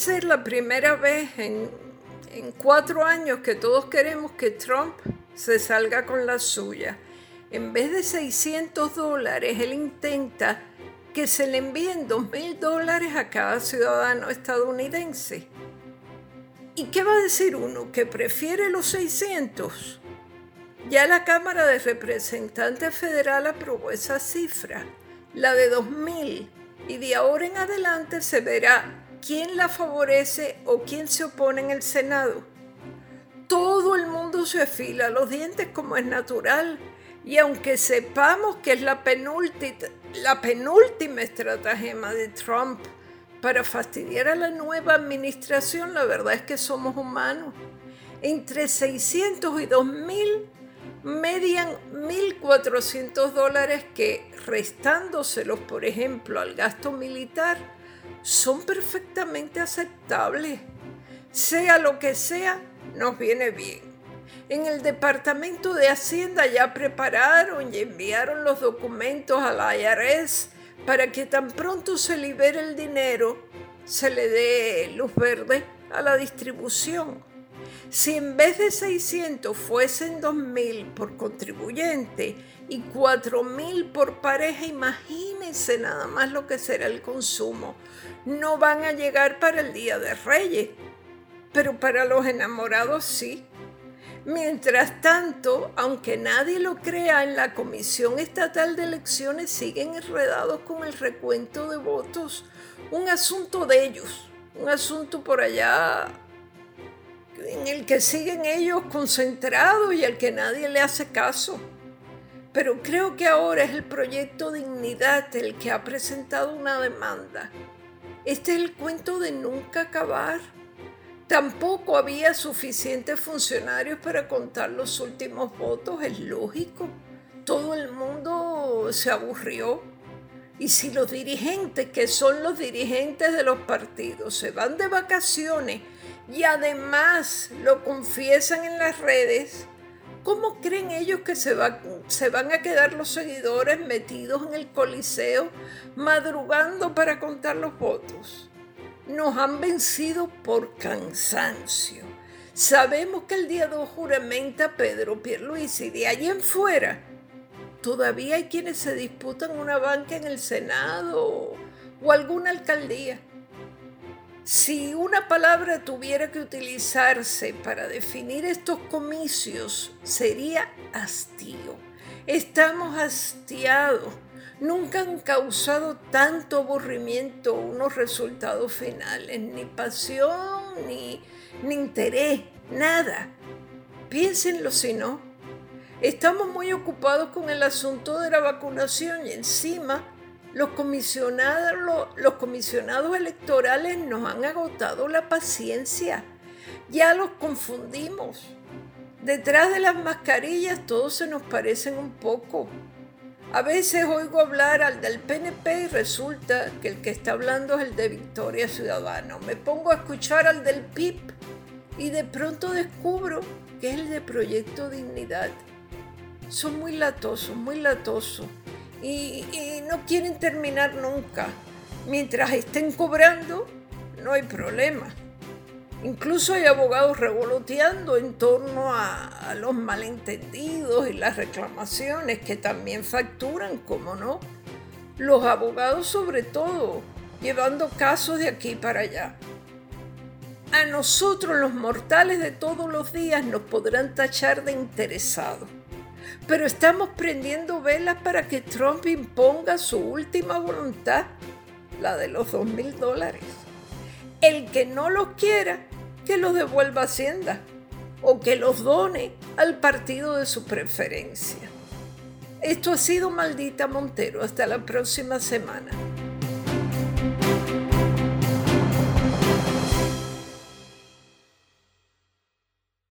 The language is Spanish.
ser la primera vez en, cuatro años que todos queremos que Trump se salga con la suya. En vez de 600 dólares, él intenta que se le envíen 2 mil dólares a cada ciudadano estadounidense. ¿Y qué va a decir uno? ¿Que prefiere los 600? Ya la Cámara de Representantes Federal aprobó esa cifra, la de 2.000, y de ahora en adelante se verá quién la favorece o quién se opone en el Senado. Todo el mundo se afila los dientes como es natural, y aunque sepamos que es la penúltima, estratagema de Trump para fastidiar a la nueva administración, la verdad es que somos humanos. Entre 600 y 2000 median 1.400 dólares que, restándoselos, por ejemplo, al gasto militar, son perfectamente aceptables. Sea lo que sea, nos viene bien. En el Departamento de Hacienda ya prepararon y enviaron los documentos a la IRS para que tan pronto se libere el dinero, se le dé luz verde a la distribución. Si en vez de 600 fuesen 2.000 por contribuyente y 4.000 por pareja, imagínense nada más lo que será el consumo. No van a llegar para el Día de Reyes, pero para los enamorados sí. Mientras tanto, aunque nadie lo crea, en la Comisión Estatal de Elecciones siguen enredados con el recuento de votos. Un asunto de ellos, un asunto por allá en el que siguen ellos concentrados y al que nadie le hace caso. Pero creo que ahora es el proyecto Dignidad el que ha presentado una demanda. Este es el cuento de nunca acabar. Tampoco había suficientes funcionarios para contar los últimos votos, es lógico. Todo el mundo se aburrió. Y si los dirigentes, que son los dirigentes de los partidos, se van de vacaciones y además lo confiesan en las redes, ¿cómo creen ellos que se, van a quedar los seguidores metidos en el coliseo madrugando para contar los votos? nos han vencido por cansancio. Sabemos que el día 2 juramenta Pedro Pierluisi. De allí en fuera, todavía hay quienes se disputan una banca en el Senado o alguna alcaldía. Si una palabra tuviera que utilizarse para definir estos comicios, sería hastío. Estamos hastiados nunca han causado tanto aburrimiento unos resultados finales, ni pasión, ni, ni interés, nada. Piénsenlo si no. Estamos muy ocupados con el asunto de la vacunación y encima los comisionados, electorales nos han agotado la paciencia. Ya los confundimos. Detrás de las mascarillas todos se nos parecen un poco. A veces oigo hablar al del PNP y resulta que el que está hablando es el de Victoria Ciudadano. Me pongo a escuchar al del PIP y de pronto descubro que es el de Proyecto Dignidad. Son muy latosos, muy latosos y, no quieren terminar nunca. Mientras estén cobrando, no hay problema. Incluso hay abogados revoloteando en torno a, los malentendidos y las reclamaciones que también facturan, como no. Los abogados sobre todo, llevando casos de aquí para allá. A nosotros los mortales de todos los días nos podrán tachar de interesados, pero estamos prendiendo velas para que Trump imponga su última voluntad, la de los dos mil dólares. El que no los quiera que los devuelva a Hacienda o que los done al partido de su preferencia. Esto ha sido Maldita Montero. Hasta la próxima semana.